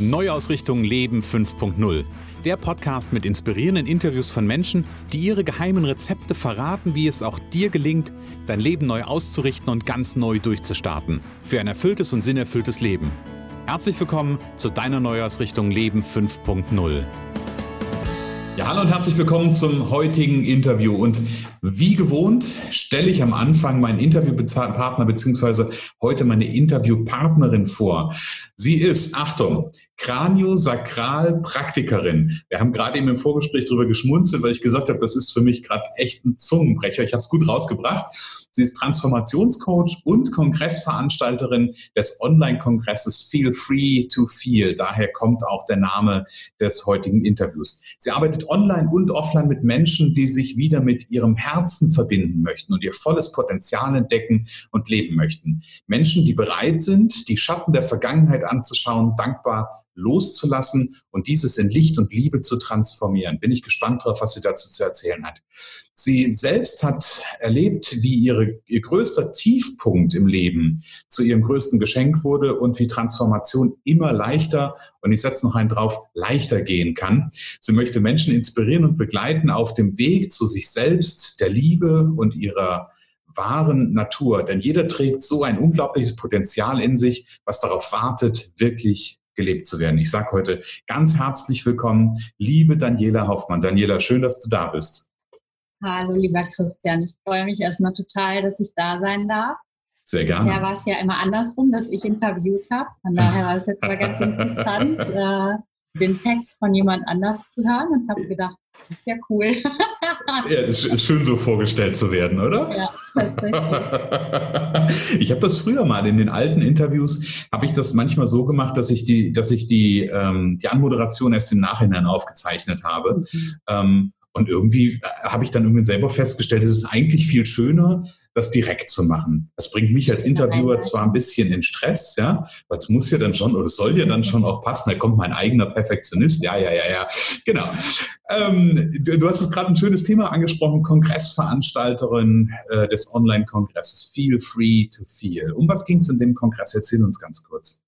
Neuausrichtung Leben 5.0. Der Podcast mit inspirierenden Interviews von Menschen, die ihre geheimen Rezepte verraten, wie es auch dir gelingt, dein Leben neu auszurichten und ganz neu durchzustarten. Für ein erfülltes und sinnerfülltes Leben. Herzlich willkommen zu deiner Neuausrichtung Leben 5.0. Ja, hallo und herzlich willkommen zum heutigen Interview. Und wie gewohnt stelle ich am Anfang meinen Interviewpartner bzw. heute meine Interviewpartnerin vor. Sie ist, Achtung, Kraniosakralpraktikerin. Wir haben gerade eben im Vorgespräch darüber geschmunzelt, weil ich gesagt habe, das ist für mich gerade echt ein Zungenbrecher. Ich habe es gut rausgebracht. Sie ist Transformationscoach und Kongressveranstalterin des Online-Kongresses Feel Free to Feel. Daher kommt auch der Name des heutigen Interviews. Sie arbeitet online und offline mit Menschen, die sich wieder mit ihrem Herzen verbinden möchten und ihr volles Potenzial entdecken und leben möchten. Menschen, die bereit sind, die Schatten der Vergangenheit anzuschauen, dankbar loszulassen und dieses in Licht und Liebe zu transformieren. Bin ich gespannt darauf, was sie dazu zu erzählen hat. Sie selbst hat erlebt, wie ihre, ihr größter Tiefpunkt im Leben zu ihrem größten Geschenk wurde und wie Transformation immer leichter, und ich setze noch einen drauf, leichter gehen kann. Sie möchte Menschen inspirieren und begleiten auf dem Weg zu sich selbst, der Liebe und ihrer wahren Natur. Denn jeder trägt so ein unglaubliches Potenzial in sich, was darauf wartet, wirklich gelebt zu werden. Ich sage heute ganz herzlich willkommen, liebe Daniela Hoffmann. Daniela, schön, dass du da bist. Hallo, lieber Christian. Ich freue mich erstmal total, dass ich da sein darf. Sehr gerne. Ja, war es ja immer andersrum, dass ich interviewt habe. Von daher war es jetzt mal ganz interessant, äh, den Text von jemand anders zu hören und habe gedacht, das ist ja cool. ja, es ist schön so vorgestellt zu werden, oder? Ja, tatsächlich. ich habe das früher mal in den alten Interviews, habe ich das manchmal so gemacht, dass ich die, dass ich die, ähm, die Anmoderation erst im Nachhinein aufgezeichnet habe. Mhm. Ähm, und irgendwie äh, habe ich dann irgendwie selber festgestellt, es ist eigentlich viel schöner, das direkt zu machen. Das bringt mich als Interviewer zwar ein bisschen in Stress, ja, weil es muss ja dann schon oder soll ja dann schon auch passen. Da kommt mein eigener Perfektionist. Ja, ja, ja, ja, genau. Ähm, du, du, hast es gerade ein schönes Thema angesprochen, Kongressveranstalterin äh, des Online-Kongresses Feel Free to Feel. Um was ging es in dem Kongress? Erzähl uns ganz kurz.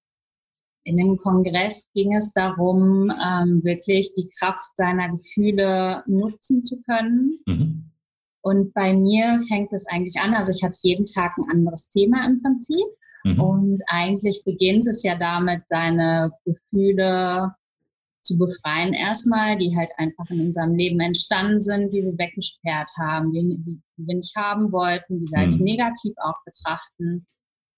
In dem Kongress ging es darum, ähm, wirklich die Kraft seiner Gefühle nutzen zu können. Mhm. Und bei mir fängt es eigentlich an, also ich habe jeden Tag ein anderes Thema im Prinzip. Mhm. Und eigentlich beginnt es ja damit, seine Gefühle zu befreien erstmal, die halt einfach in unserem Leben entstanden sind, die wir weggesperrt haben, die, die wir nicht haben wollten, die wir als mhm. negativ auch betrachten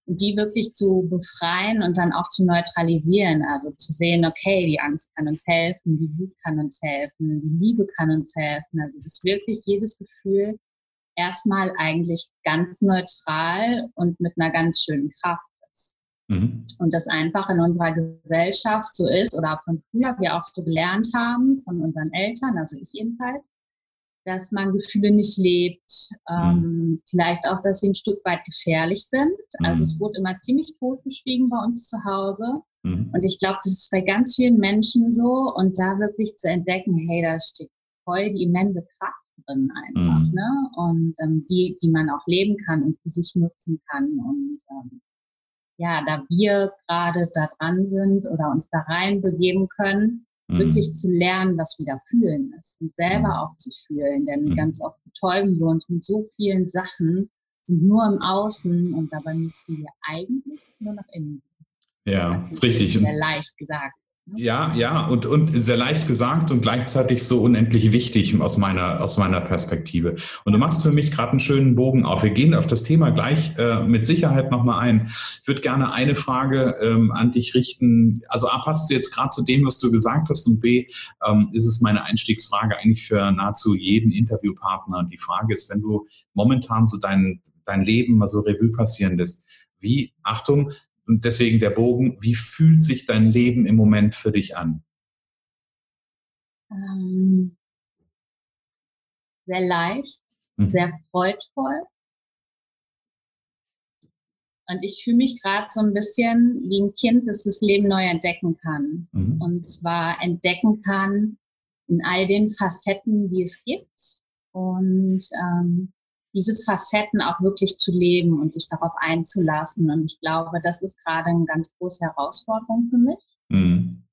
die wirklich zu befreien und dann auch zu neutralisieren. Also zu sehen, okay, die Angst kann uns helfen, die Wut kann uns helfen, die Liebe kann uns helfen. Also dass wirklich jedes Gefühl erstmal eigentlich ganz neutral und mit einer ganz schönen Kraft ist. Mhm. Und das einfach in unserer Gesellschaft so ist oder von früher wir auch so gelernt haben, von unseren Eltern, also ich jedenfalls, dass man Gefühle nicht lebt, ähm, mhm. vielleicht auch, dass sie ein Stück weit gefährlich sind. Also es mhm. wurde immer ziemlich totgeschwiegen bei uns zu Hause. Mhm. Und ich glaube, das ist bei ganz vielen Menschen so und da wirklich zu entdecken, hey, da steht voll die immense Kraft drin einfach, mhm. ne? Und ähm, die, die man auch leben kann und für sich nutzen kann. Und ähm, ja, da wir gerade da dran sind oder uns da rein begeben können, mhm. wirklich zu lernen, was wieder fühlen ist und selber mhm. auch zu fühlen. Denn mhm. ganz oft betäuben wir uns mit so vielen Sachen, sind nur im Außen und dabei müssten wir eigentlich nur nach innen. Ja, das ist richtig. Sehr leicht gesagt. Ja, ja, und, und sehr leicht gesagt und gleichzeitig so unendlich wichtig aus meiner, aus meiner Perspektive. Und du machst für mich gerade einen schönen Bogen auf. Wir gehen auf das Thema gleich äh, mit Sicherheit nochmal ein. Ich würde gerne eine Frage ähm, an dich richten. Also A, passt sie jetzt gerade zu dem, was du gesagt hast und B, ähm, ist es meine Einstiegsfrage eigentlich für nahezu jeden Interviewpartner. Und die Frage ist, wenn du momentan so dein, dein Leben mal so Revue passieren lässt, wie, Achtung, und deswegen der Bogen, wie fühlt sich dein Leben im Moment für dich an? Ähm, sehr leicht, mhm. sehr freudvoll. Und ich fühle mich gerade so ein bisschen wie ein Kind, das das Leben neu entdecken kann. Mhm. Und zwar entdecken kann in all den Facetten, die es gibt. Und ähm, diese Facetten auch wirklich zu leben und sich darauf einzulassen. Und ich glaube, das ist gerade eine ganz große Herausforderung für mich. Mhm.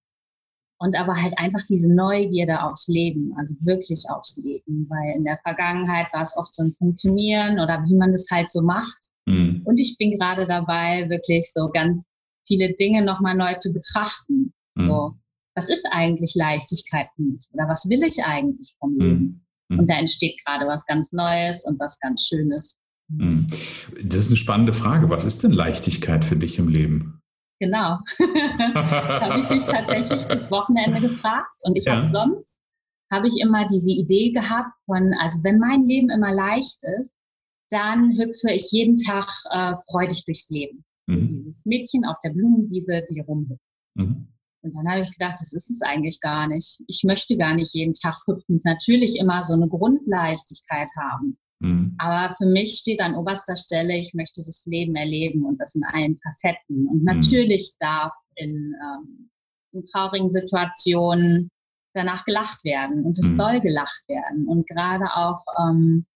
und aber halt einfach diese Neugierde aufs Leben, also wirklich aufs Leben, weil in der Vergangenheit war es oft so ein Funktionieren oder wie man das halt so macht. Mhm. Und ich bin gerade dabei, wirklich so ganz viele Dinge nochmal neu zu betrachten. Mhm. So, was ist eigentlich Leichtigkeit für mich? Oder was will ich eigentlich vom Leben? Mhm. Und da entsteht gerade was ganz Neues und was ganz Schönes. Mhm. Das ist eine spannende Frage. Was ist denn Leichtigkeit für dich im Leben? Genau. das habe ich mich tatsächlich das Wochenende gefragt. Und ich ja. habe sonst, habe ich immer diese Idee gehabt von, also wenn mein Leben immer leicht ist, dann hüpfe ich jeden Tag äh, freudig durchs Leben. Mhm. Dieses Mädchen auf der Blumenwiese, die rumhüpft. Mhm. Und dann habe ich gedacht, das ist es eigentlich gar nicht. Ich möchte gar nicht jeden Tag hüpfen. Natürlich immer so eine Grundleichtigkeit haben. Mhm. Aber für mich steht an oberster Stelle, ich möchte das Leben erleben und das in allen Facetten. Und mhm. natürlich darf in, ähm, in traurigen Situationen danach gelacht werden und es mhm. soll gelacht werden. Und gerade auch, ähm,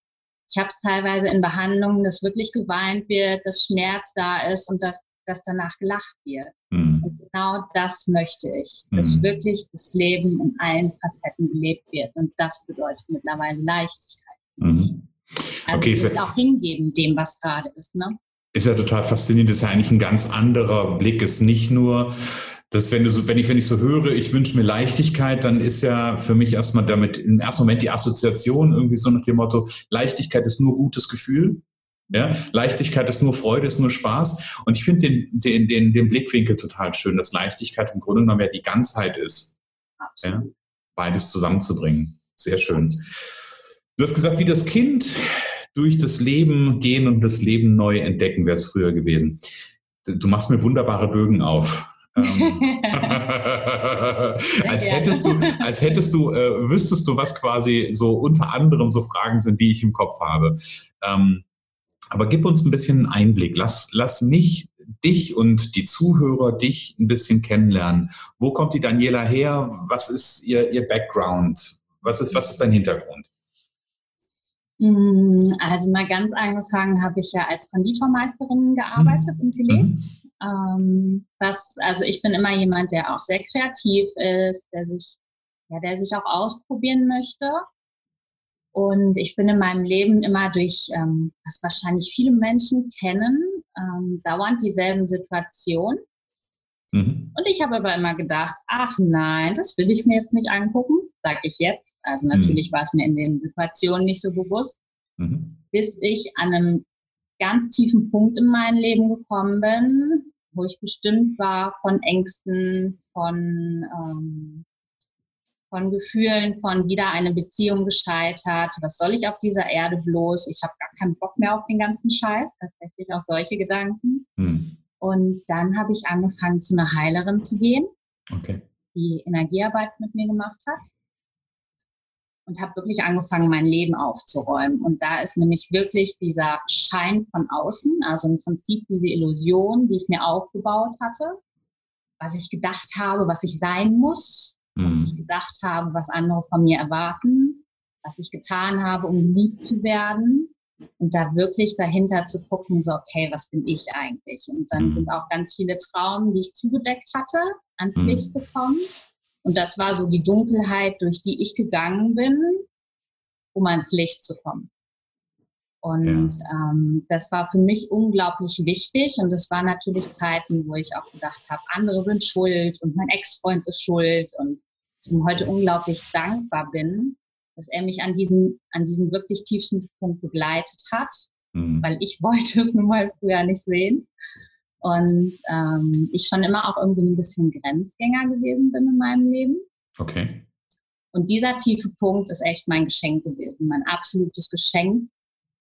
ich habe es teilweise in Behandlungen, dass wirklich geweint wird, dass Schmerz da ist und dass, dass danach gelacht wird. Mhm. Und genau das möchte ich, dass mhm. wirklich das Leben in allen Facetten gelebt wird. Und das bedeutet mittlerweile Leichtigkeit. Mhm. Also okay, ist auch hingeben dem, was gerade ist. Ne? Ist ja total faszinierend. Das ist ja eigentlich ein ganz anderer Blick. Es ist nicht nur, dass wenn du so, wenn ich, wenn ich so höre, ich wünsche mir Leichtigkeit, dann ist ja für mich erstmal damit im ersten Moment die Assoziation irgendwie so nach dem Motto, Leichtigkeit ist nur gutes Gefühl. Ja, Leichtigkeit ist nur Freude, ist nur Spaß. Und ich finde den, den, den, den Blickwinkel total schön, dass Leichtigkeit im Grunde genommen ja die Ganzheit ist. Ja, beides zusammenzubringen. Sehr schön. Du hast gesagt, wie das Kind durch das Leben gehen und das Leben neu entdecken, wäre es früher gewesen. Du machst mir wunderbare Bögen auf. Ähm, als hättest du, als hättest du, äh, wüsstest du, was quasi so unter anderem so Fragen sind, die ich im Kopf habe. Ähm, aber gib uns ein bisschen Einblick. Lass, lass mich, dich und die Zuhörer dich ein bisschen kennenlernen. Wo kommt die Daniela her? Was ist ihr, ihr Background? Was ist, was ist dein Hintergrund? Mm, also mal ganz angefangen habe ich ja als Konditormeisterin gearbeitet mhm. und gelebt. Ähm, was, also ich bin immer jemand, der auch sehr kreativ ist, der sich, ja, der sich auch ausprobieren möchte. Und ich bin in meinem Leben immer durch, ähm, was wahrscheinlich viele Menschen kennen, ähm, dauernd dieselben Situationen. Mhm. Und ich habe aber immer gedacht, ach nein, das will ich mir jetzt nicht angucken sage ich jetzt. Also natürlich mhm. war es mir in den Situationen nicht so bewusst, mhm. bis ich an einem ganz tiefen Punkt in meinem Leben gekommen bin, wo ich bestimmt war von Ängsten, von, ähm, von Gefühlen, von wieder eine Beziehung gescheitert. Was soll ich auf dieser Erde bloß? Ich habe gar keinen Bock mehr auf den ganzen Scheiß. Tatsächlich auch solche Gedanken. Mhm. Und dann habe ich angefangen, zu einer Heilerin zu gehen, okay. die Energiearbeit mit mir gemacht hat und habe wirklich angefangen, mein Leben aufzuräumen. Und da ist nämlich wirklich dieser Schein von außen, also im Prinzip diese Illusion, die ich mir aufgebaut hatte, was ich gedacht habe, was ich sein muss, mhm. was ich gedacht habe, was andere von mir erwarten, was ich getan habe, um geliebt zu werden. Und da wirklich dahinter zu gucken, so, okay, was bin ich eigentlich? Und dann mhm. sind auch ganz viele Traumen, die ich zugedeckt hatte, ans mhm. Licht gekommen. Und das war so die Dunkelheit, durch die ich gegangen bin, um ans Licht zu kommen. Und ja. ähm, das war für mich unglaublich wichtig. Und es waren natürlich Zeiten, wo ich auch gedacht habe, andere sind schuld und mein Ex-Freund ist schuld. Und ich heute unglaublich dankbar bin, dass er mich an diesem, an diesem wirklich tiefsten Punkt begleitet hat, mhm. weil ich wollte es nun mal früher nicht sehen. Und ähm, ich schon immer auch irgendwie ein bisschen Grenzgänger gewesen bin in meinem Leben. Okay. Und dieser tiefe Punkt ist echt mein Geschenk gewesen, mein absolutes Geschenk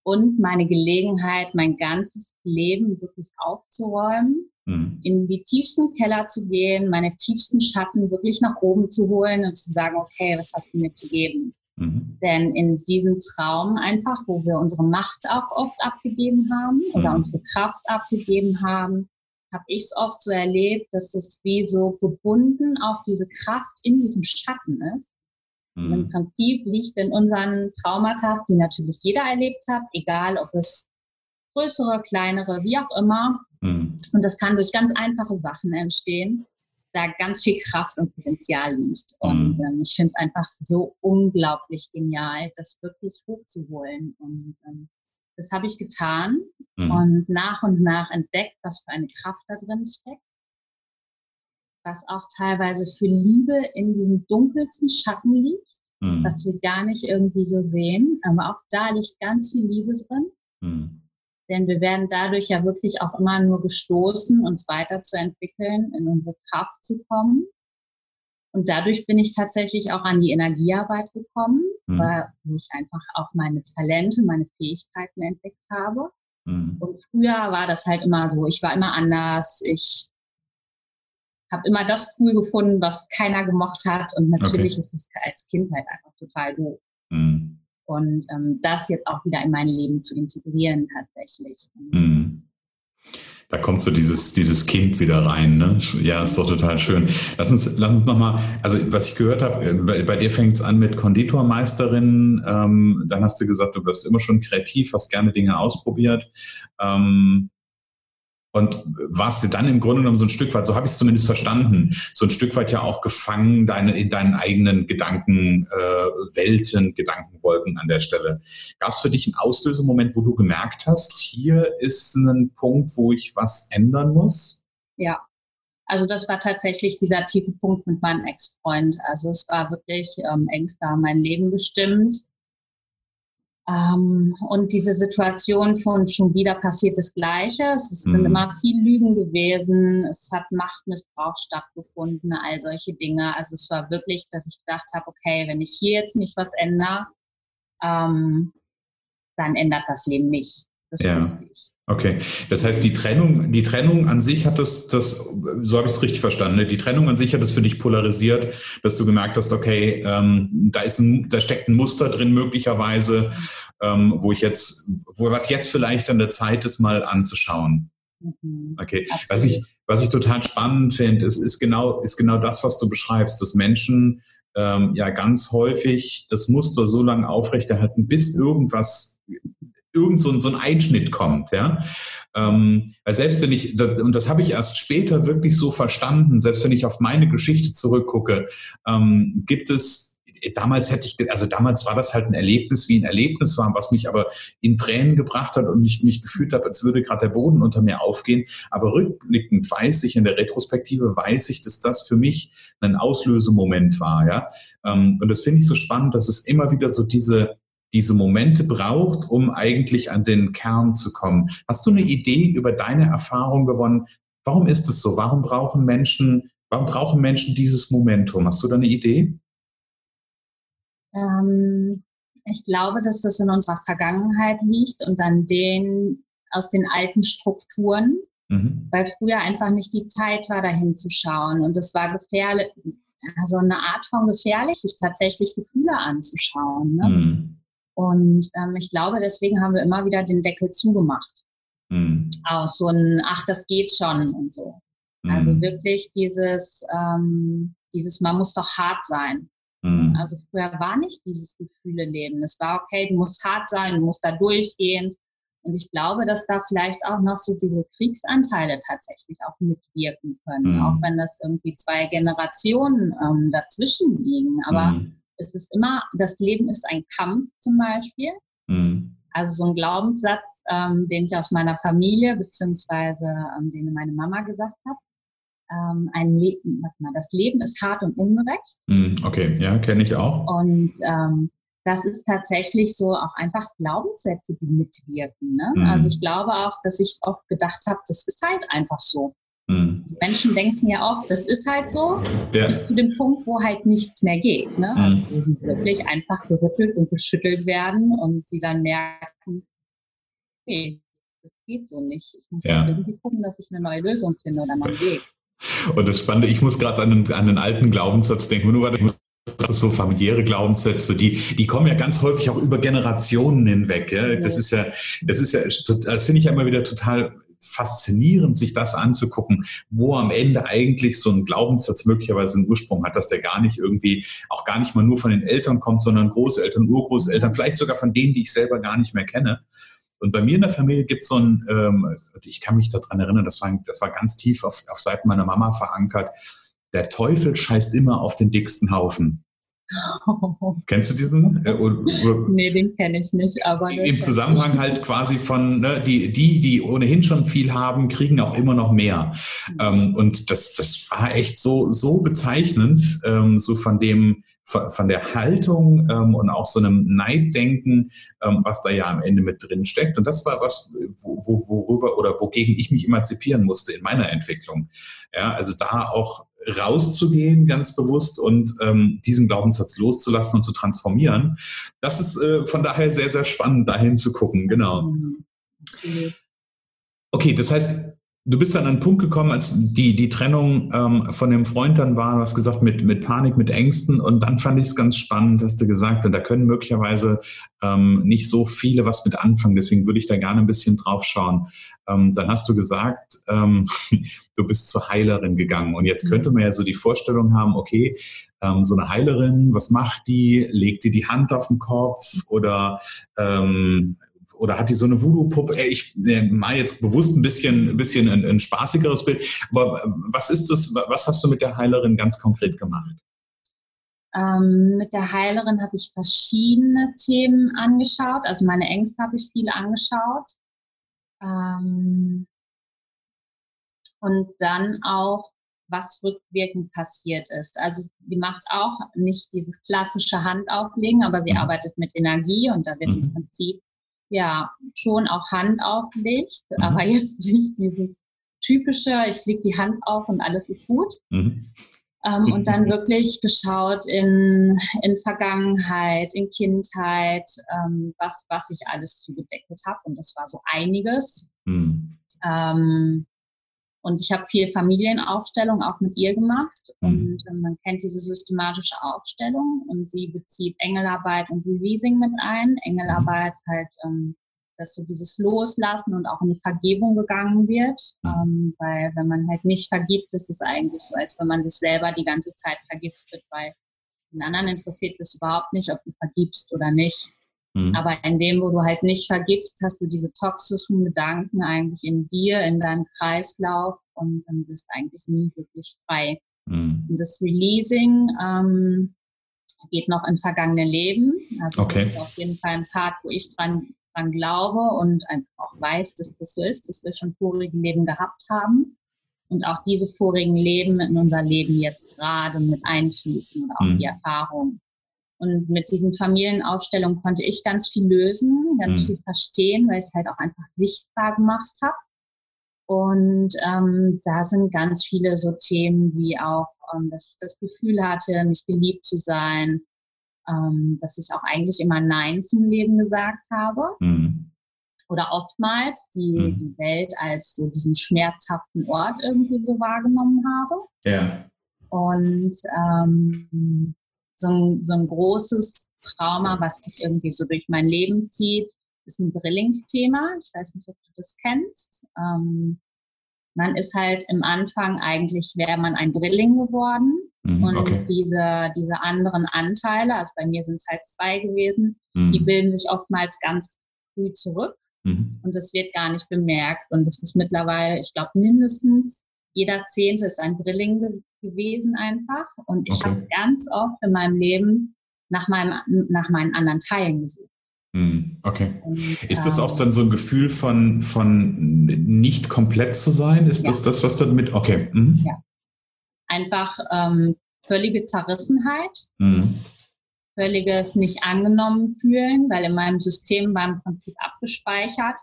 und meine Gelegenheit, mein ganzes Leben wirklich aufzuräumen, mhm. in die tiefsten Keller zu gehen, meine tiefsten Schatten wirklich nach oben zu holen und zu sagen, okay, was hast du mir zu geben? Mhm. Denn in diesem Traum einfach, wo wir unsere Macht auch oft abgegeben haben oder mhm. unsere Kraft abgegeben haben, habe ich es oft so erlebt, dass es wie so gebunden auf diese Kraft in diesem Schatten ist. Mhm. Im Prinzip liegt in unseren Traumata, die natürlich jeder erlebt hat, egal ob es größere, kleinere, wie auch immer. Mhm. Und das kann durch ganz einfache Sachen entstehen da ganz viel Kraft und Potenzial liegt. Und mhm. ähm, ich finde es einfach so unglaublich genial, das wirklich hochzuholen. Und ähm, das habe ich getan mhm. und nach und nach entdeckt, was für eine Kraft da drin steckt. Was auch teilweise für Liebe in diesen dunkelsten Schatten liegt, mhm. was wir gar nicht irgendwie so sehen. Aber auch da liegt ganz viel Liebe drin. Mhm. Denn wir werden dadurch ja wirklich auch immer nur gestoßen, uns weiterzuentwickeln, in unsere Kraft zu kommen. Und dadurch bin ich tatsächlich auch an die Energiearbeit gekommen, mhm. weil ich einfach auch meine Talente, meine Fähigkeiten entdeckt habe. Mhm. Und früher war das halt immer so, ich war immer anders, ich habe immer das cool gefunden, was keiner gemocht hat. Und natürlich okay. ist es als Kind halt einfach total doof. Mhm und ähm, das jetzt auch wieder in mein Leben zu integrieren tatsächlich. Mhm. Da kommt so dieses, dieses Kind wieder rein, ne? Ja, ist doch total schön. Lass uns, lass uns nochmal, also was ich gehört habe, äh, bei, bei dir fängt es an mit Konditormeisterin, ähm, dann hast du gesagt, du wirst immer schon kreativ, hast gerne Dinge ausprobiert. Ähm, und warst du dann im Grunde genommen so ein Stück weit, so habe ich es zumindest verstanden, so ein Stück weit ja auch gefangen deine, in deinen eigenen Gedankenwelten, äh, Gedankenwolken an der Stelle. Gab es für dich einen Auslösemoment, wo du gemerkt hast, hier ist ein Punkt, wo ich was ändern muss? Ja, also das war tatsächlich dieser tiefe Punkt mit meinem Ex-Freund. Also es war wirklich, ähm, Ängste haben mein Leben bestimmt. Ähm, und diese Situation von schon wieder passiert das Gleiche. Es sind mhm. immer viel Lügen gewesen. Es hat Machtmissbrauch stattgefunden, all solche Dinge. Also es war wirklich, dass ich gedacht habe, okay, wenn ich hier jetzt nicht was ändere, ähm, dann ändert das Leben mich. Das ist ja. wichtig. Okay, das heißt, die Trennung, die Trennung an sich hat das, das so habe ich es richtig verstanden, ne? die Trennung an sich hat es für dich polarisiert, dass du gemerkt hast, okay, ähm, da ist ein, da steckt ein Muster drin möglicherweise, ähm, wo ich jetzt, wo was jetzt vielleicht an der Zeit ist, mal anzuschauen. Mhm. Okay, was ich, was ich total spannend finde, ist, ist genau, ist genau das, was du beschreibst, dass Menschen ähm, ja ganz häufig das Muster so lange aufrechterhalten, bis irgendwas irgend so, so ein Einschnitt kommt, ja. Ähm, weil selbst wenn ich, das, und das habe ich erst später wirklich so verstanden, selbst wenn ich auf meine Geschichte zurückgucke, ähm, gibt es damals hätte ich, also damals war das halt ein Erlebnis, wie ein Erlebnis war, was mich aber in Tränen gebracht hat und ich mich gefühlt habe, als würde gerade der Boden unter mir aufgehen. Aber rückblickend weiß ich, in der Retrospektive weiß ich, dass das für mich ein Auslösemoment war, ja. Ähm, und das finde ich so spannend, dass es immer wieder so diese, diese Momente braucht, um eigentlich an den Kern zu kommen. Hast du eine Idee über deine Erfahrung gewonnen? Warum ist es so? Warum brauchen Menschen, warum brauchen Menschen dieses Momentum? Hast du da eine Idee? Ähm, ich glaube, dass das in unserer Vergangenheit liegt und an den aus den alten Strukturen, mhm. weil früher einfach nicht die Zeit war, dahin zu schauen. Und es war gefährlich, also eine Art von gefährlich, sich tatsächlich Gefühle anzuschauen. Ne? Mhm. Und ähm, ich glaube, deswegen haben wir immer wieder den Deckel zugemacht. Mhm. Aus so ein, ach, das geht schon und so. Mhm. Also wirklich dieses, ähm, dieses, man muss doch hart sein. Mhm. Also früher war nicht dieses Gefühle-Leben. Es war okay, du musst hart sein, du musst da durchgehen. Und ich glaube, dass da vielleicht auch noch so diese Kriegsanteile tatsächlich auch mitwirken können, mhm. auch wenn das irgendwie zwei Generationen ähm, dazwischen liegen. Aber mhm es ist immer, das Leben ist ein Kampf zum Beispiel. Mhm. Also so ein Glaubenssatz, ähm, den ich aus meiner Familie, beziehungsweise ähm, den meine Mama gesagt hat. Ähm, ein Leben, warte mal, das Leben ist hart und ungerecht. Mhm, okay, ja, kenne ich auch. Und ähm, das ist tatsächlich so auch einfach Glaubenssätze, die mitwirken. Ne? Mhm. Also ich glaube auch, dass ich oft gedacht habe, das ist halt einfach so. Mhm. Die Menschen denken ja auch, das ist halt so, ja. bis zu dem Punkt, wo halt nichts mehr geht. Ne? Mhm. Also wo sie wirklich einfach gerüttelt und geschüttelt werden und sie dann merken, nee, das geht so nicht. Ich muss ja. irgendwie gucken, dass ich eine neue Lösung finde oder einen neuen Weg. Und das Spannende, ich muss gerade an, an einen alten Glaubenssatz denken. Nur weil ich muss so familiäre Glaubenssätze, die, die kommen ja ganz häufig auch über Generationen hinweg. Ja? Das ist ja, das ist ja, das finde ich ja immer wieder total faszinierend, sich das anzugucken, wo am Ende eigentlich so ein Glaubenssatz möglicherweise einen Ursprung hat, dass der gar nicht irgendwie, auch gar nicht mal nur von den Eltern kommt, sondern Großeltern, Urgroßeltern, vielleicht sogar von denen, die ich selber gar nicht mehr kenne. Und bei mir in der Familie gibt es so ein, ähm, ich kann mich daran erinnern, das war, das war ganz tief auf, auf Seiten meiner Mama verankert, der Teufel scheißt immer auf den dicksten Haufen. Kennst du diesen? Äh, nee, den kenne ich nicht. Aber Im Zusammenhang halt quasi von, ne, die, die, die ohnehin schon viel haben, kriegen auch immer noch mehr. Mhm. Ähm, und das, das war echt so, so bezeichnend, ähm, so von dem, von der Haltung ähm, und auch so einem Neiddenken, was da ja am Ende mit drin steckt. Und das war was, wo, wo, worüber oder wogegen ich mich emanzipieren musste in meiner Entwicklung. Ja, also da auch rauszugehen, ganz bewusst und ähm, diesen Glaubenssatz loszulassen und zu transformieren. Das ist äh, von daher sehr, sehr spannend, dahin zu gucken. Genau. Okay, das heißt, Du bist dann an einen Punkt gekommen, als die, die Trennung ähm, von dem Freund dann war, du hast gesagt, mit, mit Panik, mit Ängsten. Und dann fand ich es ganz spannend, dass du gesagt hast, da können möglicherweise ähm, nicht so viele was mit anfangen. Deswegen würde ich da gerne ein bisschen drauf schauen. Ähm, dann hast du gesagt, ähm, du bist zur Heilerin gegangen. Und jetzt könnte man ja so die Vorstellung haben, okay, ähm, so eine Heilerin, was macht die? Legt die die Hand auf den Kopf oder ähm, oder hat die so eine Voodoo-Puppe? Ich äh, mal jetzt bewusst ein bisschen, ein bisschen ein, ein spaßigeres Bild. Aber äh, was ist das? Was hast du mit der Heilerin ganz konkret gemacht? Ähm, mit der Heilerin habe ich verschiedene Themen angeschaut. Also meine Ängste habe ich viele angeschaut. Ähm, und dann auch, was rückwirkend passiert ist. Also sie macht auch nicht dieses klassische Handauflegen, aber sie mhm. arbeitet mit Energie und da wird mhm. im Prinzip ja schon auch Hand auflegt, mhm. aber jetzt nicht dieses typische, ich lege die Hand auf und alles ist gut. Mhm. Ähm, und dann wirklich geschaut in, in Vergangenheit, in Kindheit, ähm, was, was ich alles zugedeckelt habe. Und das war so einiges. Mhm. Ähm, und ich habe viel Familienaufstellung auch mit ihr gemacht. Mhm. Und äh, man kennt diese systematische Aufstellung und sie bezieht Engelarbeit und Releasing mit ein. Engelarbeit mhm. halt, ähm, dass so dieses Loslassen und auch in die Vergebung gegangen wird. Mhm. Ähm, weil wenn man halt nicht vergibt, ist es eigentlich so, als wenn man sich selber die ganze Zeit vergiftet, weil den anderen interessiert es überhaupt nicht, ob du vergibst oder nicht. Mhm. Aber in dem, wo du halt nicht vergibst, hast du diese toxischen Gedanken eigentlich in dir, in deinem Kreislauf und dann bist du eigentlich nie wirklich frei. Mhm. Und das Releasing ähm, geht noch in vergangene Leben. Also okay. das ist auf jeden Fall ein Part, wo ich dran, dran glaube und einfach auch weiß, dass das so ist, dass wir schon vorige Leben gehabt haben und auch diese vorigen Leben in unser Leben jetzt gerade mit einfließen und auch mhm. die Erfahrung. Und mit diesen Familienaufstellungen konnte ich ganz viel lösen, ganz mhm. viel verstehen, weil ich es halt auch einfach sichtbar gemacht habe. Und ähm, da sind ganz viele so Themen wie auch, ähm, dass ich das Gefühl hatte, nicht geliebt zu sein, ähm, dass ich auch eigentlich immer Nein zum Leben gesagt habe. Mhm. Oder oftmals die, mhm. die Welt als so diesen schmerzhaften Ort irgendwie so wahrgenommen habe. Ja. Und ähm, so ein, so ein großes Trauma, was sich irgendwie so durch mein Leben zieht, ist ein Drillingsthema. Ich weiß nicht, ob du das kennst. Ähm, man ist halt im Anfang eigentlich, wäre man ein Drilling geworden. Mhm, und okay. diese, diese anderen Anteile, also bei mir sind es halt zwei gewesen, mhm. die bilden sich oftmals ganz früh zurück. Mhm. Und das wird gar nicht bemerkt. Und das ist mittlerweile, ich glaube, mindestens jeder Zehnte ist ein Drilling gewesen einfach. Und ich okay. habe ganz oft in meinem Leben nach, meinem, nach meinen anderen Teilen gesucht. Hm, okay. Ist das auch ähm, dann so ein Gefühl von, von nicht komplett zu sein? Ist ja. das das, was dann mit, okay. Mhm. Ja. Einfach ähm, völlige Zerrissenheit, mhm. völliges nicht angenommen fühlen, weil in meinem System war im Prinzip abgespeichert,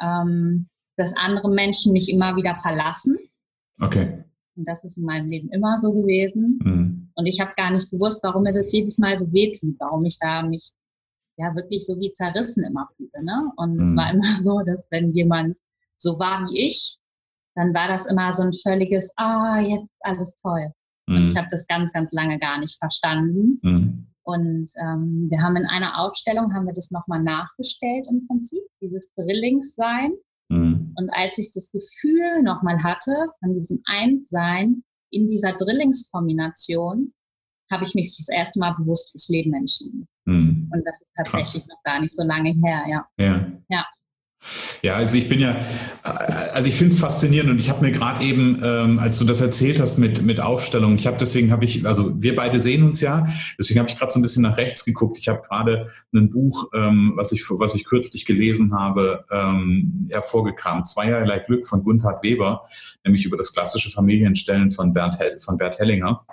ähm, dass andere Menschen mich immer wieder verlassen. Okay. Und das ist in meinem Leben immer so gewesen. Mhm. Und ich habe gar nicht gewusst, warum mir das jedes Mal so wehtut, warum ich da mich ja wirklich so wie zerrissen immer fühle. Ne? Und mhm. es war immer so, dass wenn jemand so war wie ich, dann war das immer so ein völliges, ah, jetzt alles toll. Mhm. Und ich habe das ganz, ganz lange gar nicht verstanden. Mhm. Und ähm, wir haben in einer Aufstellung, haben wir das nochmal nachgestellt im Prinzip, dieses Drillingssein. Und als ich das Gefühl nochmal hatte, von diesem Einssein in dieser Drillingskombination, habe ich mich das erste Mal bewusst fürs Leben entschieden. Mhm. Und das ist tatsächlich Krass. noch gar nicht so lange her, ja. Ja. ja. Ja, also ich bin ja, also ich finde es faszinierend und ich habe mir gerade eben, ähm, als du das erzählt hast mit, mit Aufstellung, ich habe deswegen habe ich, also wir beide sehen uns ja, deswegen habe ich gerade so ein bisschen nach rechts geguckt. Ich habe gerade ein Buch, ähm, was ich was ich kürzlich gelesen habe, ähm, hervorgekramt, Zweierlei Glück von Gunther Weber, nämlich über das klassische Familienstellen von Bernd, von Bert Hellinger.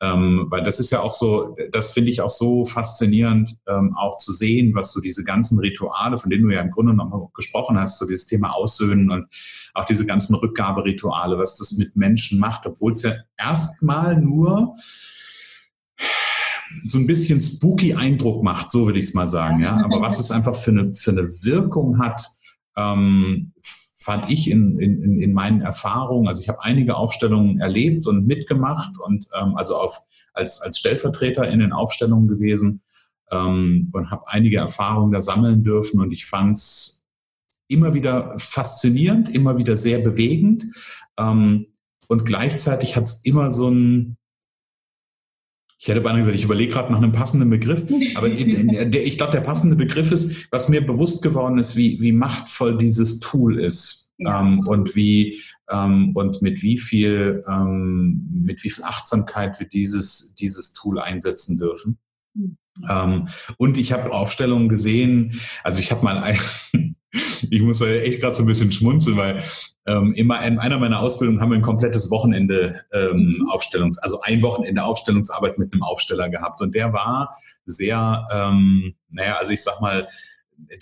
Ähm, weil das ist ja auch so, das finde ich auch so faszinierend, ähm, auch zu sehen, was so diese ganzen Rituale, von denen du ja im Grunde noch gesprochen hast, so dieses Thema Aussöhnen und auch diese ganzen Rückgaberituale, was das mit Menschen macht, obwohl es ja erstmal nur so ein bisschen spooky Eindruck macht, so würde ich es mal sagen, ja. Aber was es einfach für eine, für eine Wirkung hat, ähm, fand ich in, in, in meinen Erfahrungen, also ich habe einige Aufstellungen erlebt und mitgemacht und ähm, also auf, als, als Stellvertreter in den Aufstellungen gewesen ähm, und habe einige Erfahrungen da sammeln dürfen und ich fand es immer wieder faszinierend, immer wieder sehr bewegend ähm, und gleichzeitig hat es immer so ein, ich hätte beinahe gesagt, ich überlege gerade nach einem passenden Begriff, aber ich glaube, der passende Begriff ist, was mir bewusst geworden ist, wie, wie machtvoll dieses Tool ist ja. ähm, und wie ähm, und mit wie viel ähm, mit wie viel Achtsamkeit wir dieses dieses Tool einsetzen dürfen. Mhm. und ich habe Aufstellungen gesehen, also ich habe mal ein, ich muss ja echt gerade so ein bisschen schmunzeln, weil ähm, immer in einer meiner Ausbildungen haben wir ein komplettes Wochenende ähm. Aufstellungs, also ein Wochenende Aufstellungsarbeit mit einem Aufsteller gehabt. Und der war sehr, ähm, naja, also ich sag mal,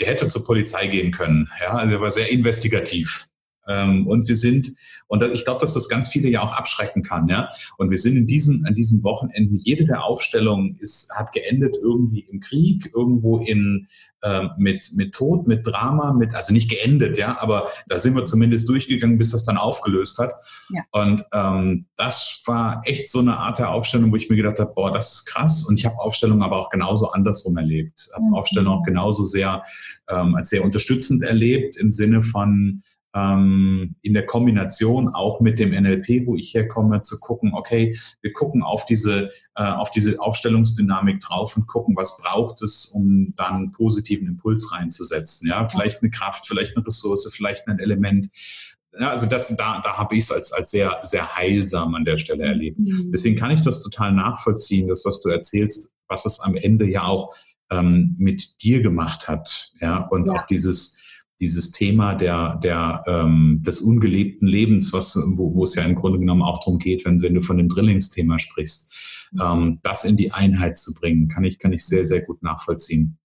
der hätte zur Polizei gehen können. Ja, also er war sehr investigativ. Ähm, und wir sind, und ich glaube, dass das ganz viele ja auch abschrecken kann, ja. Und wir sind in diesen, an diesen Wochenenden, jede der Aufstellungen ist, hat geendet irgendwie im Krieg, irgendwo in, äh, mit, mit Tod, mit Drama, mit, also nicht geendet, ja, aber da sind wir zumindest durchgegangen, bis das dann aufgelöst hat. Ja. Und ähm, das war echt so eine Art der Aufstellung, wo ich mir gedacht habe, boah, das ist krass. Und ich habe Aufstellungen aber auch genauso andersrum erlebt. Habe mhm. Aufstellungen auch genauso sehr ähm, als sehr unterstützend erlebt im Sinne von ähm, in der Kombination auch mit dem NLP, wo ich herkomme, zu gucken, okay, wir gucken auf diese, äh, auf diese Aufstellungsdynamik drauf und gucken, was braucht es, um dann einen positiven Impuls reinzusetzen. Ja, vielleicht eine Kraft, vielleicht eine Ressource, vielleicht ein Element. Ja, also das, da, da habe ich es als, als sehr, sehr heilsam an der Stelle erlebt. Mhm. Deswegen kann ich das total nachvollziehen, das, was du erzählst, was es am Ende ja auch ähm, mit dir gemacht hat. Ja, und ja. auch dieses, dieses Thema der, der, ähm, des ungelebten Lebens, was, wo, wo es ja im Grunde genommen auch darum geht, wenn, wenn du von dem Drillingsthema sprichst, mhm. ähm, das in die Einheit zu bringen, kann ich, kann ich sehr, sehr gut nachvollziehen.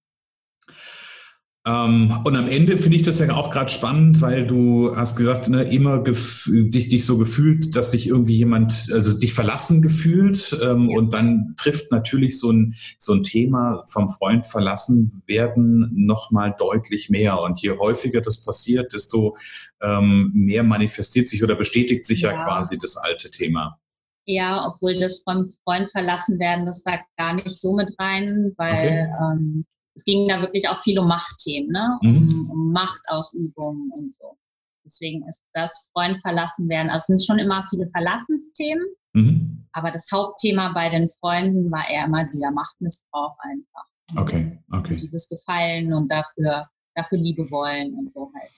Ähm, und am Ende finde ich das ja auch gerade spannend, weil du hast gesagt, ne, immer dich, dich so gefühlt, dass sich irgendwie jemand, also dich verlassen gefühlt. Ähm, ja. Und dann trifft natürlich so ein, so ein Thema vom Freund verlassen werden nochmal deutlich mehr. Und je häufiger das passiert, desto ähm, mehr manifestiert sich oder bestätigt sich ja. ja quasi das alte Thema. Ja, obwohl das vom Freund verlassen werden, das da gar nicht so mit rein, weil okay. ähm, es ging da wirklich auch viel um Machtthemen, ne? Um, mhm. um Machtausübung und so. Deswegen ist das Freund verlassen werden. Also es sind schon immer viele Verlassensthemen, mhm. aber das Hauptthema bei den Freunden war eher immer dieser Machtmissbrauch einfach. Okay, okay. Und dieses Gefallen und dafür, dafür Liebe wollen und so halt.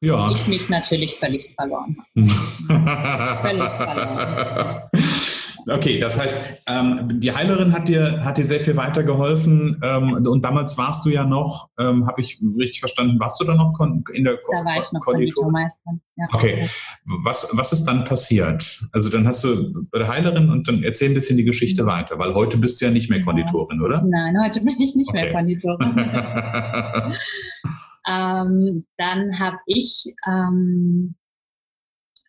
Ja. Ich mich natürlich völlig verloren habe. völlig verloren. Okay, das heißt, ähm, die Heilerin hat dir, hat dir sehr viel weitergeholfen ähm, und damals warst du ja noch, ähm, habe ich richtig verstanden, warst du da noch in der Ko Da war ich noch Konditormeisterin. Ja. Okay, was, was ist dann passiert? Also dann hast du bei der Heilerin und dann erzähl ein bisschen die Geschichte mhm. weiter, weil heute bist du ja nicht mehr Konditorin, oder? Nein, heute bin ich nicht okay. mehr Konditorin. ähm, dann habe ich ähm,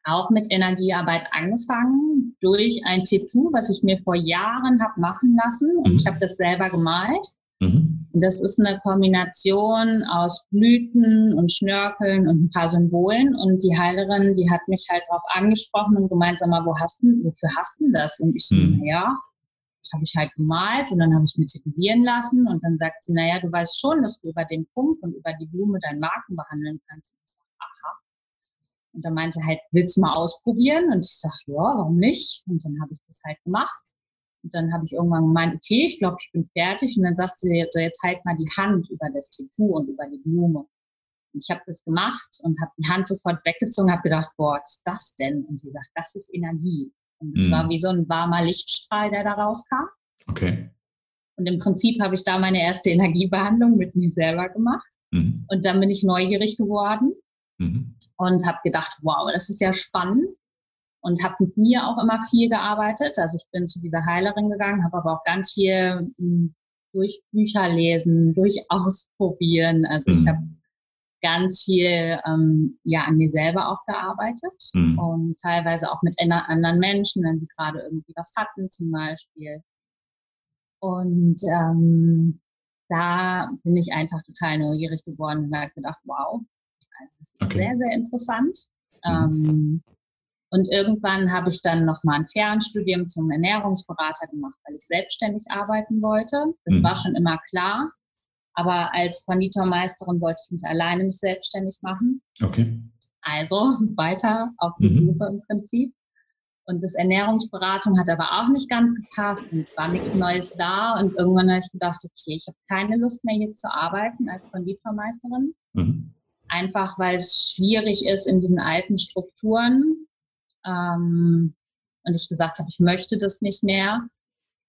auch mit Energiearbeit angefangen durch ein Tattoo, was ich mir vor Jahren habe machen lassen. Und mhm. ich habe das selber gemalt. Mhm. Das ist eine Kombination aus Blüten und Schnörkeln und ein paar Symbolen. Und die Heilerin, die hat mich halt darauf angesprochen und gemeint, sag mal, wo hast du, wofür hast du das? Und ich mhm. so, ja, das habe ich halt gemalt und dann habe ich mir tätowieren lassen. Und dann sagt sie, naja, du weißt schon, dass du über den Punkt und über die Blume deinen Marken behandeln kannst. Und ich sage. Und dann meinte sie halt, willst du mal ausprobieren? Und ich sage, ja, warum nicht? Und dann habe ich das halt gemacht. Und dann habe ich irgendwann gemeint, okay, ich glaube, ich bin fertig. Und dann sagt sie, so jetzt halt mal die Hand über das Tattoo und über die Blume. Ich habe das gemacht und habe die Hand sofort weggezogen, habe gedacht, boah, was ist das denn? Und sie sagt, das ist Energie. Und es mhm. war wie so ein warmer Lichtstrahl, der da rauskam. Okay. Und im Prinzip habe ich da meine erste Energiebehandlung mit mir selber gemacht. Mhm. Und dann bin ich neugierig geworden mhm. und habe gedacht, wow, das ist ja spannend. Und habe mit mir auch immer viel gearbeitet. Also ich bin zu dieser Heilerin gegangen, habe aber auch ganz viel hm, durch Bücher lesen, durch Ausprobieren. Also ich mhm. habe ganz viel ähm, ja an mir selber auch gearbeitet mhm. und teilweise auch mit anderen Menschen, wenn sie gerade irgendwie was hatten zum Beispiel. Und ähm, da bin ich einfach total neugierig geworden und habe gedacht, wow, also das ist okay. sehr, sehr interessant. Mhm. Ähm, und irgendwann habe ich dann nochmal ein Fernstudium zum Ernährungsberater gemacht, weil ich selbstständig arbeiten wollte. Das mhm. war schon immer klar. Aber als Konditormeisterin wollte ich mich alleine nicht selbstständig machen. Okay. Also weiter auf die mhm. Suche im Prinzip. Und das Ernährungsberatung hat aber auch nicht ganz gepasst und es war nichts Neues da. Und irgendwann habe ich gedacht, okay, ich habe keine Lust mehr hier zu arbeiten als Konditormeisterin. Mhm. Einfach weil es schwierig ist in diesen alten Strukturen. Ähm, und ich gesagt habe, ich möchte das nicht mehr.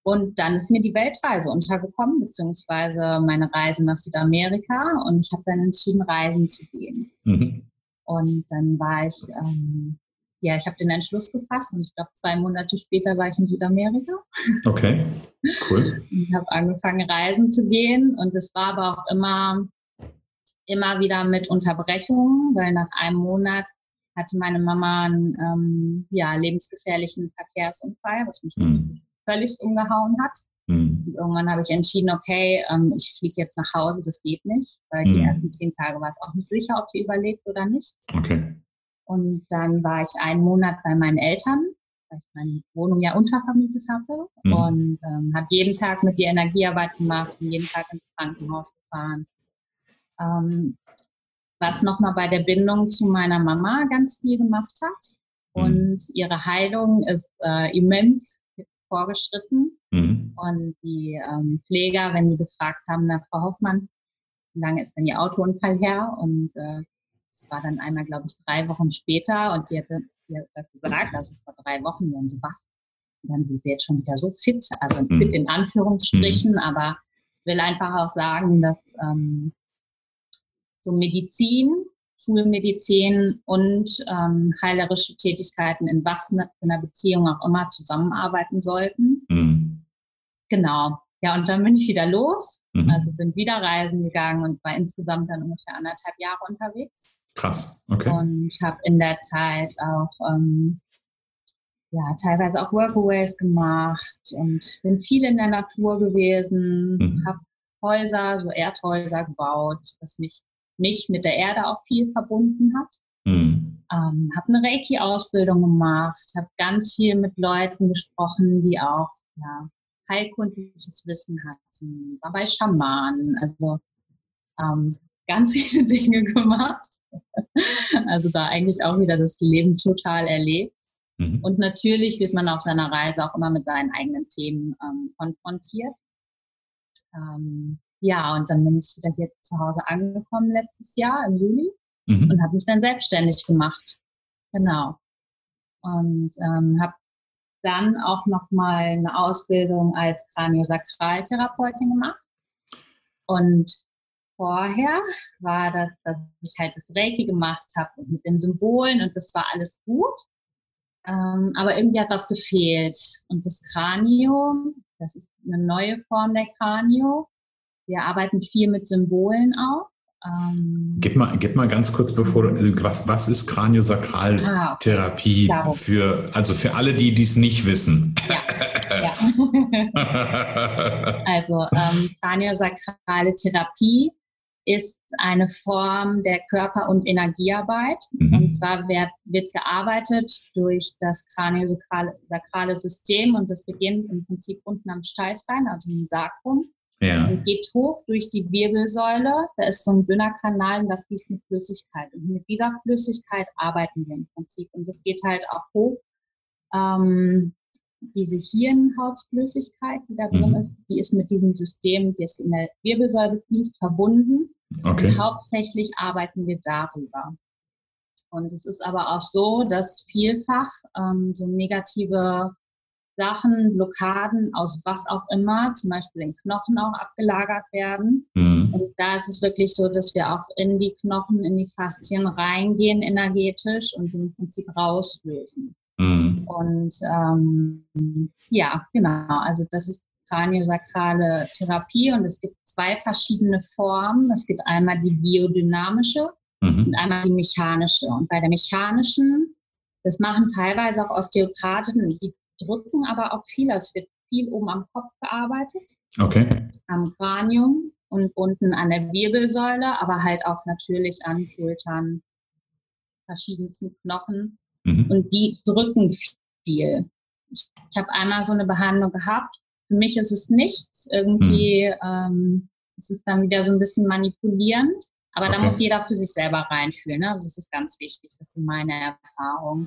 Und dann ist mir die Weltreise untergekommen, beziehungsweise meine Reise nach Südamerika. Und ich habe dann entschieden, reisen zu gehen. Mhm. Und dann war ich ähm, ja, ich habe den Entschluss gefasst und ich glaube, zwei Monate später war ich in Südamerika. Okay, cool. Ich habe angefangen, reisen zu gehen und es war aber auch immer, immer wieder mit Unterbrechungen, weil nach einem Monat hatte meine Mama einen ähm, ja, lebensgefährlichen Verkehrsunfall, was mich mhm. völlig umgehauen hat. Mhm. Und irgendwann habe ich entschieden, okay, ähm, ich fliege jetzt nach Hause, das geht nicht, weil mhm. die ersten zehn Tage war es auch nicht sicher, ob sie überlebt oder nicht. Okay. Und dann war ich einen Monat bei meinen Eltern, weil ich meine Wohnung ja untervermietet hatte. Mhm. Und ähm, habe jeden Tag mit ihr Energiearbeit gemacht und jeden Tag ins Krankenhaus gefahren. Ähm, was nochmal bei der Bindung zu meiner Mama ganz viel gemacht hat. Mhm. Und ihre Heilung ist äh, immens vorgeschritten. Mhm. Und die ähm, Pfleger, wenn die gefragt haben, na Frau Hoffmann, wie lange ist denn Ihr Autounfall her? Und äh, das war dann einmal, glaube ich, drei Wochen später und die hatte hat das gesagt, also vor drei Wochen, und so was. Und dann sind sie jetzt schon wieder so fit, also mhm. fit in Anführungsstrichen, mhm. aber ich will einfach auch sagen, dass ähm, so Medizin, Schulmedizin und ähm, heilerische Tätigkeiten in was für einer Beziehung auch immer zusammenarbeiten sollten. Mhm. Genau. Ja, und dann bin ich wieder los. Mhm. Also bin wieder reisen gegangen und war insgesamt dann ungefähr anderthalb Jahre unterwegs. Krass, okay. Und habe in der Zeit auch ähm, ja, teilweise auch Workaways gemacht und bin viel in der Natur gewesen, mhm. habe Häuser, so Erdhäuser gebaut, was mich, mich mit der Erde auch viel verbunden hat. Mhm. Ähm, habe eine Reiki-Ausbildung gemacht, habe ganz viel mit Leuten gesprochen, die auch ja, heilkundliches Wissen hatten, war bei Schamanen, also ähm, ganz viele Dinge gemacht. Also da eigentlich auch wieder das Leben total erlebt. Mhm. Und natürlich wird man auf seiner Reise auch immer mit seinen eigenen Themen ähm, konfrontiert. Ähm, ja, und dann bin ich wieder hier zu Hause angekommen letztes Jahr im Juli mhm. und habe mich dann selbstständig gemacht. Genau. Und ähm, habe dann auch nochmal eine Ausbildung als Kraniosakraltherapeutin gemacht. Und vorher war das, dass ich halt das Reiki gemacht habe und mit den Symbolen und das war alles gut. Ähm, aber irgendwie hat was gefehlt. Und das Kranio, das ist eine neue Form der Kranio. Wir arbeiten viel mit Symbolen auch. Ähm, gib, mal, gib mal ganz kurz bevor du, also was, was ist Kraniosakraltherapie ah, okay. für, also für alle, die dies nicht wissen? Ja. ja. also ähm, Kraniosakrale Therapie ist eine Form der Körper- und Energiearbeit. Mhm. Und zwar wird, wird gearbeitet durch das kraniosakrale System und das beginnt im Prinzip unten am Steißbein, also im Sacrum. Ja. Und geht hoch durch die Wirbelsäule. Da ist so ein dünner Kanal und da fließt eine Flüssigkeit. Und mit dieser Flüssigkeit arbeiten wir im Prinzip. Und das geht halt auch hoch. Ähm, diese Hirnhautflüssigkeit, die da drin mhm. ist, die ist mit diesem System, das in der Wirbelsäule fließt, verbunden. Okay. Und hauptsächlich arbeiten wir darüber. Und es ist aber auch so, dass vielfach ähm, so negative Sachen, Blockaden aus was auch immer, zum Beispiel in Knochen auch abgelagert werden. Mhm. Und da ist es wirklich so, dass wir auch in die Knochen, in die Faszien reingehen energetisch und im Prinzip rauslösen. Mhm. Und ähm, ja, genau, also das ist kraniosakrale Therapie und es gibt zwei verschiedene Formen. Es gibt einmal die biodynamische mhm. und einmal die mechanische. Und bei der mechanischen, das machen teilweise auch Osteopathen, die drücken aber auch viel. Es wird viel oben am Kopf gearbeitet. Okay. Am Kranium und unten an der Wirbelsäule, aber halt auch natürlich an Schultern, verschiedensten Knochen. Mhm. Und die drücken viel. Ich, ich habe einmal so eine Behandlung gehabt. Für mich ist es nichts. Irgendwie mhm. ähm, es ist dann wieder so ein bisschen manipulierend. Aber okay. da muss jeder für sich selber reinfühlen. Ne? Das ist ganz wichtig. Das ist meine Erfahrung.